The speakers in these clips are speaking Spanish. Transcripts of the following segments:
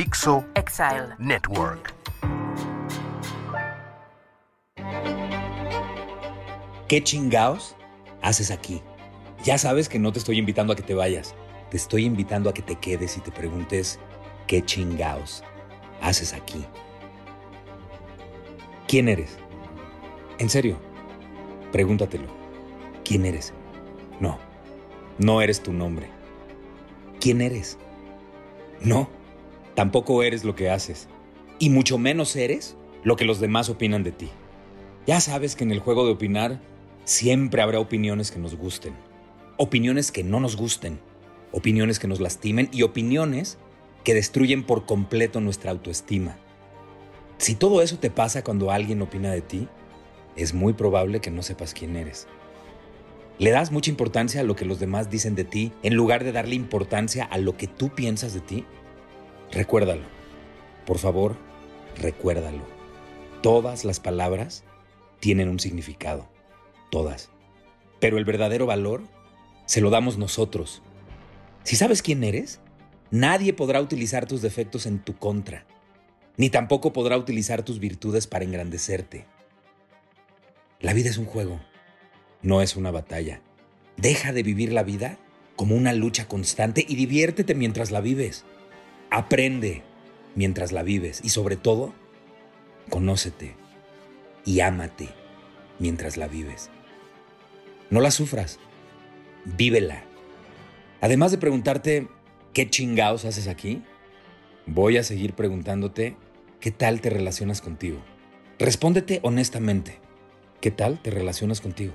Dixo Exile. Network. ¿Qué chingaos haces aquí? Ya sabes que no te estoy invitando a que te vayas. Te estoy invitando a que te quedes y te preguntes, ¿qué chingaos haces aquí? ¿Quién eres? En serio, pregúntatelo. ¿Quién eres? No, no eres tu nombre. ¿Quién eres? No, tampoco eres lo que haces. Y mucho menos eres lo que los demás opinan de ti. Ya sabes que en el juego de opinar siempre habrá opiniones que nos gusten, opiniones que no nos gusten, opiniones que nos lastimen y opiniones que destruyen por completo nuestra autoestima. Si todo eso te pasa cuando alguien opina de ti, es muy probable que no sepas quién eres. ¿Le das mucha importancia a lo que los demás dicen de ti en lugar de darle importancia a lo que tú piensas de ti? Recuérdalo. Por favor, recuérdalo. Todas las palabras tienen un significado. Todas. Pero el verdadero valor se lo damos nosotros. Si sabes quién eres, nadie podrá utilizar tus defectos en tu contra, ni tampoco podrá utilizar tus virtudes para engrandecerte. La vida es un juego, no es una batalla. Deja de vivir la vida como una lucha constante y diviértete mientras la vives. Aprende mientras la vives y sobre todo, conócete y ámate mientras la vives. No la sufras, vívela. Además de preguntarte qué chingados haces aquí, voy a seguir preguntándote qué tal te relacionas contigo. Respóndete honestamente, ¿qué tal te relacionas contigo?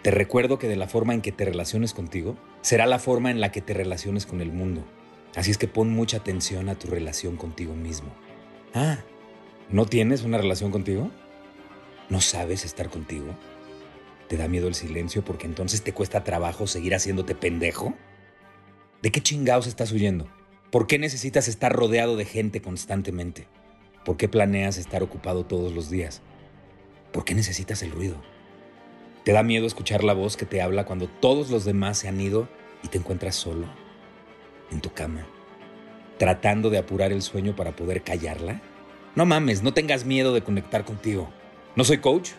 Te recuerdo que de la forma en que te relaciones contigo será la forma en la que te relaciones con el mundo. Así es que pon mucha atención a tu relación contigo mismo. Ah, ¿no tienes una relación contigo? ¿No sabes estar contigo? ¿Te da miedo el silencio porque entonces te cuesta trabajo seguir haciéndote pendejo? ¿De qué chingados estás huyendo? ¿Por qué necesitas estar rodeado de gente constantemente? ¿Por qué planeas estar ocupado todos los días? ¿Por qué necesitas el ruido? ¿Te da miedo escuchar la voz que te habla cuando todos los demás se han ido y te encuentras solo? En tu cama, tratando de apurar el sueño para poder callarla? No mames, no tengas miedo de conectar contigo. No soy coach,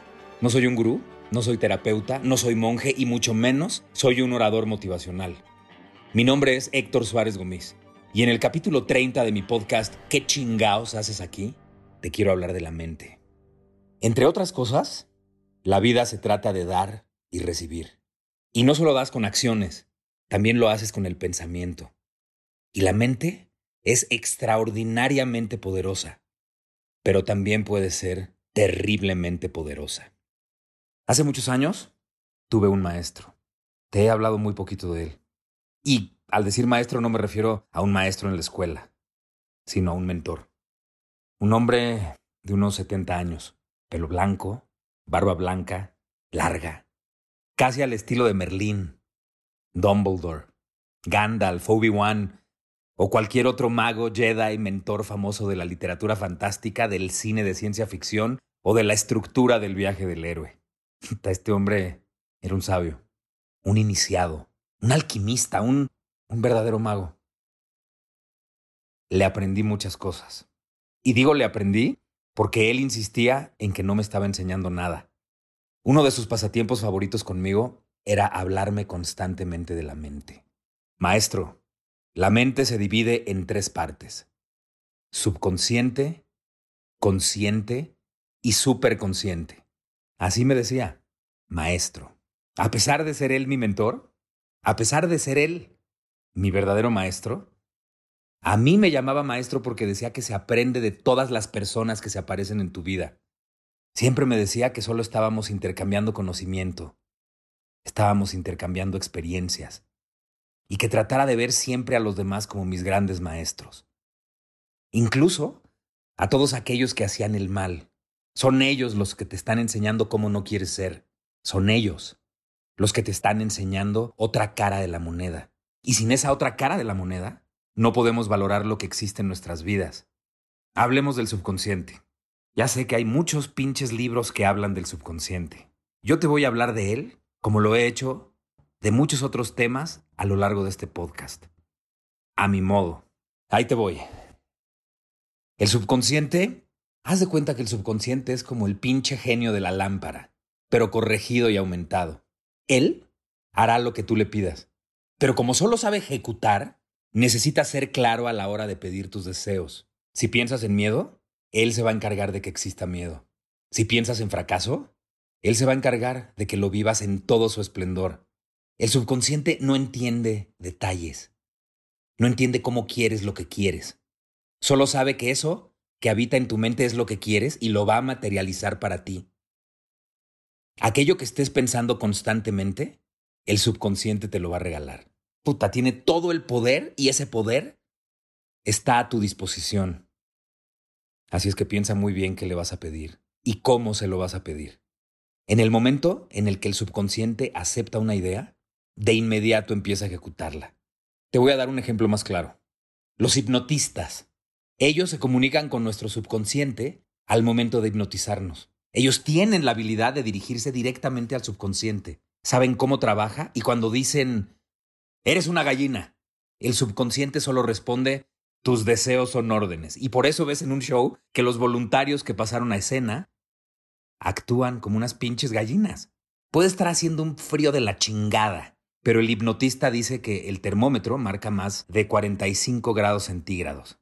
no soy un gurú, no soy terapeuta, no soy monje y mucho menos soy un orador motivacional. Mi nombre es Héctor Suárez Gómez y en el capítulo 30 de mi podcast ¿Qué chingaos haces aquí? Te quiero hablar de la mente. Entre otras cosas, la vida se trata de dar y recibir. Y no solo das con acciones, también lo haces con el pensamiento. Y la mente es extraordinariamente poderosa, pero también puede ser terriblemente poderosa. Hace muchos años tuve un maestro. Te he hablado muy poquito de él. Y al decir maestro no me refiero a un maestro en la escuela, sino a un mentor. Un hombre de unos 70 años, pelo blanco, barba blanca, larga, casi al estilo de Merlín, Dumbledore, Gandalf, Obi-Wan o cualquier otro mago, Jedi, mentor famoso de la literatura fantástica, del cine de ciencia ficción o de la estructura del viaje del héroe. Este hombre era un sabio, un iniciado, un alquimista, un, un verdadero mago. Le aprendí muchas cosas. Y digo le aprendí porque él insistía en que no me estaba enseñando nada. Uno de sus pasatiempos favoritos conmigo era hablarme constantemente de la mente. Maestro, la mente se divide en tres partes. Subconsciente, consciente y superconsciente. Así me decía, maestro. A pesar de ser él mi mentor, a pesar de ser él mi verdadero maestro, a mí me llamaba maestro porque decía que se aprende de todas las personas que se aparecen en tu vida. Siempre me decía que solo estábamos intercambiando conocimiento, estábamos intercambiando experiencias, y que tratara de ver siempre a los demás como mis grandes maestros. Incluso a todos aquellos que hacían el mal. Son ellos los que te están enseñando cómo no quieres ser. Son ellos los que te están enseñando otra cara de la moneda. Y sin esa otra cara de la moneda, no podemos valorar lo que existe en nuestras vidas. Hablemos del subconsciente. Ya sé que hay muchos pinches libros que hablan del subconsciente. Yo te voy a hablar de él, como lo he hecho de muchos otros temas a lo largo de este podcast. A mi modo. Ahí te voy. El subconsciente, haz de cuenta que el subconsciente es como el pinche genio de la lámpara, pero corregido y aumentado. Él hará lo que tú le pidas, pero como solo sabe ejecutar, necesita ser claro a la hora de pedir tus deseos. Si piensas en miedo, él se va a encargar de que exista miedo. Si piensas en fracaso, él se va a encargar de que lo vivas en todo su esplendor. El subconsciente no entiende detalles. No entiende cómo quieres lo que quieres. Solo sabe que eso que habita en tu mente es lo que quieres y lo va a materializar para ti. Aquello que estés pensando constantemente, el subconsciente te lo va a regalar. Puta, tiene todo el poder y ese poder está a tu disposición. Así es que piensa muy bien qué le vas a pedir y cómo se lo vas a pedir. En el momento en el que el subconsciente acepta una idea, de inmediato empieza a ejecutarla. Te voy a dar un ejemplo más claro. Los hipnotistas. Ellos se comunican con nuestro subconsciente al momento de hipnotizarnos. Ellos tienen la habilidad de dirigirse directamente al subconsciente. Saben cómo trabaja y cuando dicen, eres una gallina, el subconsciente solo responde, tus deseos son órdenes. Y por eso ves en un show que los voluntarios que pasaron a escena actúan como unas pinches gallinas. Puede estar haciendo un frío de la chingada, pero el hipnotista dice que el termómetro marca más de 45 grados centígrados.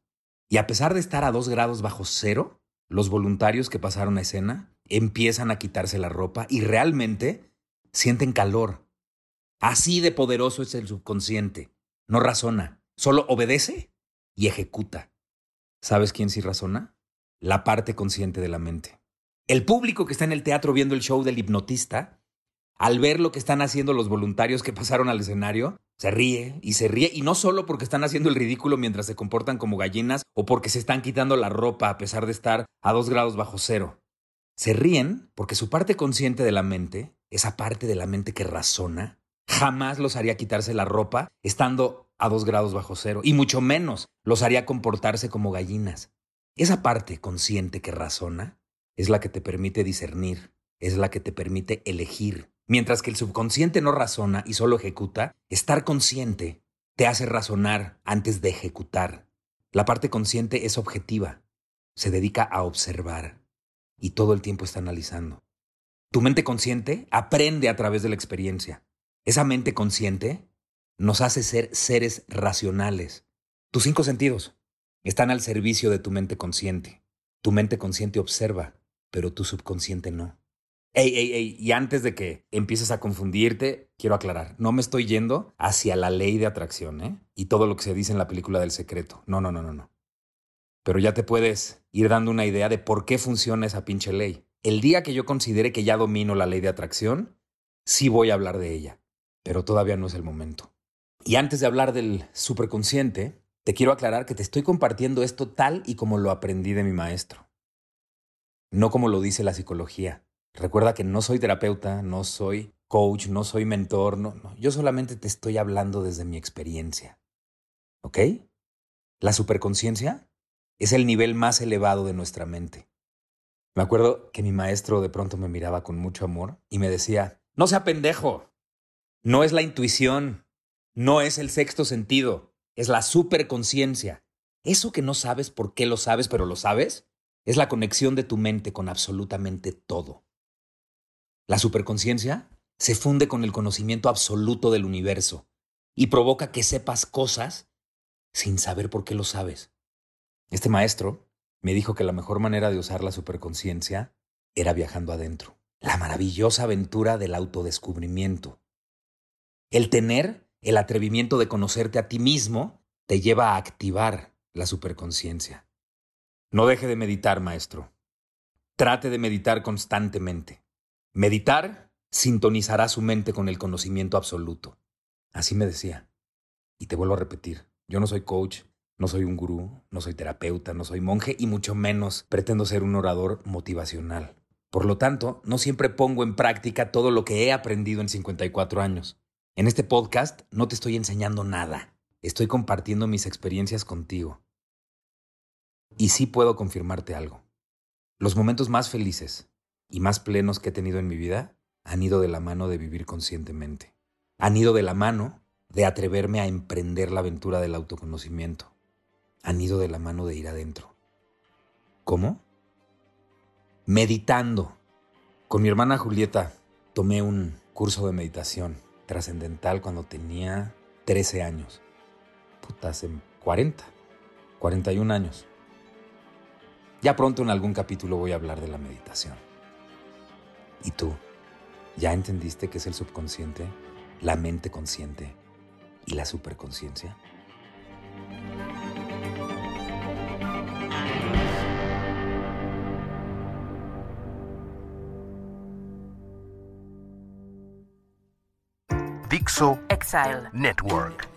Y a pesar de estar a 2 grados bajo cero, los voluntarios que pasaron a escena empiezan a quitarse la ropa y realmente sienten calor. Así de poderoso es el subconsciente. No razona, solo obedece y ejecuta. ¿Sabes quién sí razona? La parte consciente de la mente. El público que está en el teatro viendo el show del hipnotista, al ver lo que están haciendo los voluntarios que pasaron al escenario, se ríe y se ríe, y no solo porque están haciendo el ridículo mientras se comportan como gallinas o porque se están quitando la ropa a pesar de estar a dos grados bajo cero. Se ríen porque su parte consciente de la mente, esa parte de la mente que razona, jamás los haría quitarse la ropa estando a dos grados bajo cero, y mucho menos los haría comportarse como gallinas. Esa parte consciente que razona es la que te permite discernir, es la que te permite elegir. Mientras que el subconsciente no razona y solo ejecuta, estar consciente te hace razonar antes de ejecutar. La parte consciente es objetiva, se dedica a observar y todo el tiempo está analizando. Tu mente consciente aprende a través de la experiencia. Esa mente consciente nos hace ser seres racionales. Tus cinco sentidos están al servicio de tu mente consciente. Tu mente consciente observa, pero tu subconsciente no. Ey, ey, ey, y antes de que empieces a confundirte, quiero aclarar, no me estoy yendo hacia la ley de atracción, ¿eh? Y todo lo que se dice en la película del secreto. No, no, no, no, no. Pero ya te puedes ir dando una idea de por qué funciona esa pinche ley. El día que yo considere que ya domino la ley de atracción, sí voy a hablar de ella, pero todavía no es el momento. Y antes de hablar del superconsciente, te quiero aclarar que te estoy compartiendo esto tal y como lo aprendí de mi maestro no como lo dice la psicología. Recuerda que no soy terapeuta, no soy coach, no soy mentor, no, no. Yo solamente te estoy hablando desde mi experiencia. ¿Ok? La superconciencia es el nivel más elevado de nuestra mente. Me acuerdo que mi maestro de pronto me miraba con mucho amor y me decía, no sea pendejo, no es la intuición, no es el sexto sentido, es la superconciencia. Eso que no sabes por qué lo sabes, pero lo sabes, es la conexión de tu mente con absolutamente todo. La superconciencia se funde con el conocimiento absoluto del universo y provoca que sepas cosas sin saber por qué lo sabes. Este maestro me dijo que la mejor manera de usar la superconciencia era viajando adentro. La maravillosa aventura del autodescubrimiento. El tener el atrevimiento de conocerte a ti mismo te lleva a activar la superconciencia. No deje de meditar, maestro. Trate de meditar constantemente. Meditar sintonizará su mente con el conocimiento absoluto. Así me decía. Y te vuelvo a repetir, yo no soy coach, no soy un gurú, no soy terapeuta, no soy monje y mucho menos pretendo ser un orador motivacional. Por lo tanto, no siempre pongo en práctica todo lo que he aprendido en 54 años. En este podcast no te estoy enseñando nada. Estoy compartiendo mis experiencias contigo. Y sí puedo confirmarte algo. Los momentos más felices y más plenos que he tenido en mi vida han ido de la mano de vivir conscientemente. Han ido de la mano de atreverme a emprender la aventura del autoconocimiento. Han ido de la mano de ir adentro. ¿Cómo? Meditando. Con mi hermana Julieta tomé un curso de meditación trascendental cuando tenía 13 años. Puta, hace 40, 41 años. Ya pronto en algún capítulo voy a hablar de la meditación. ¿Y tú? ¿Ya entendiste qué es el subconsciente, la mente consciente y la superconsciencia? Dixo Exile Network.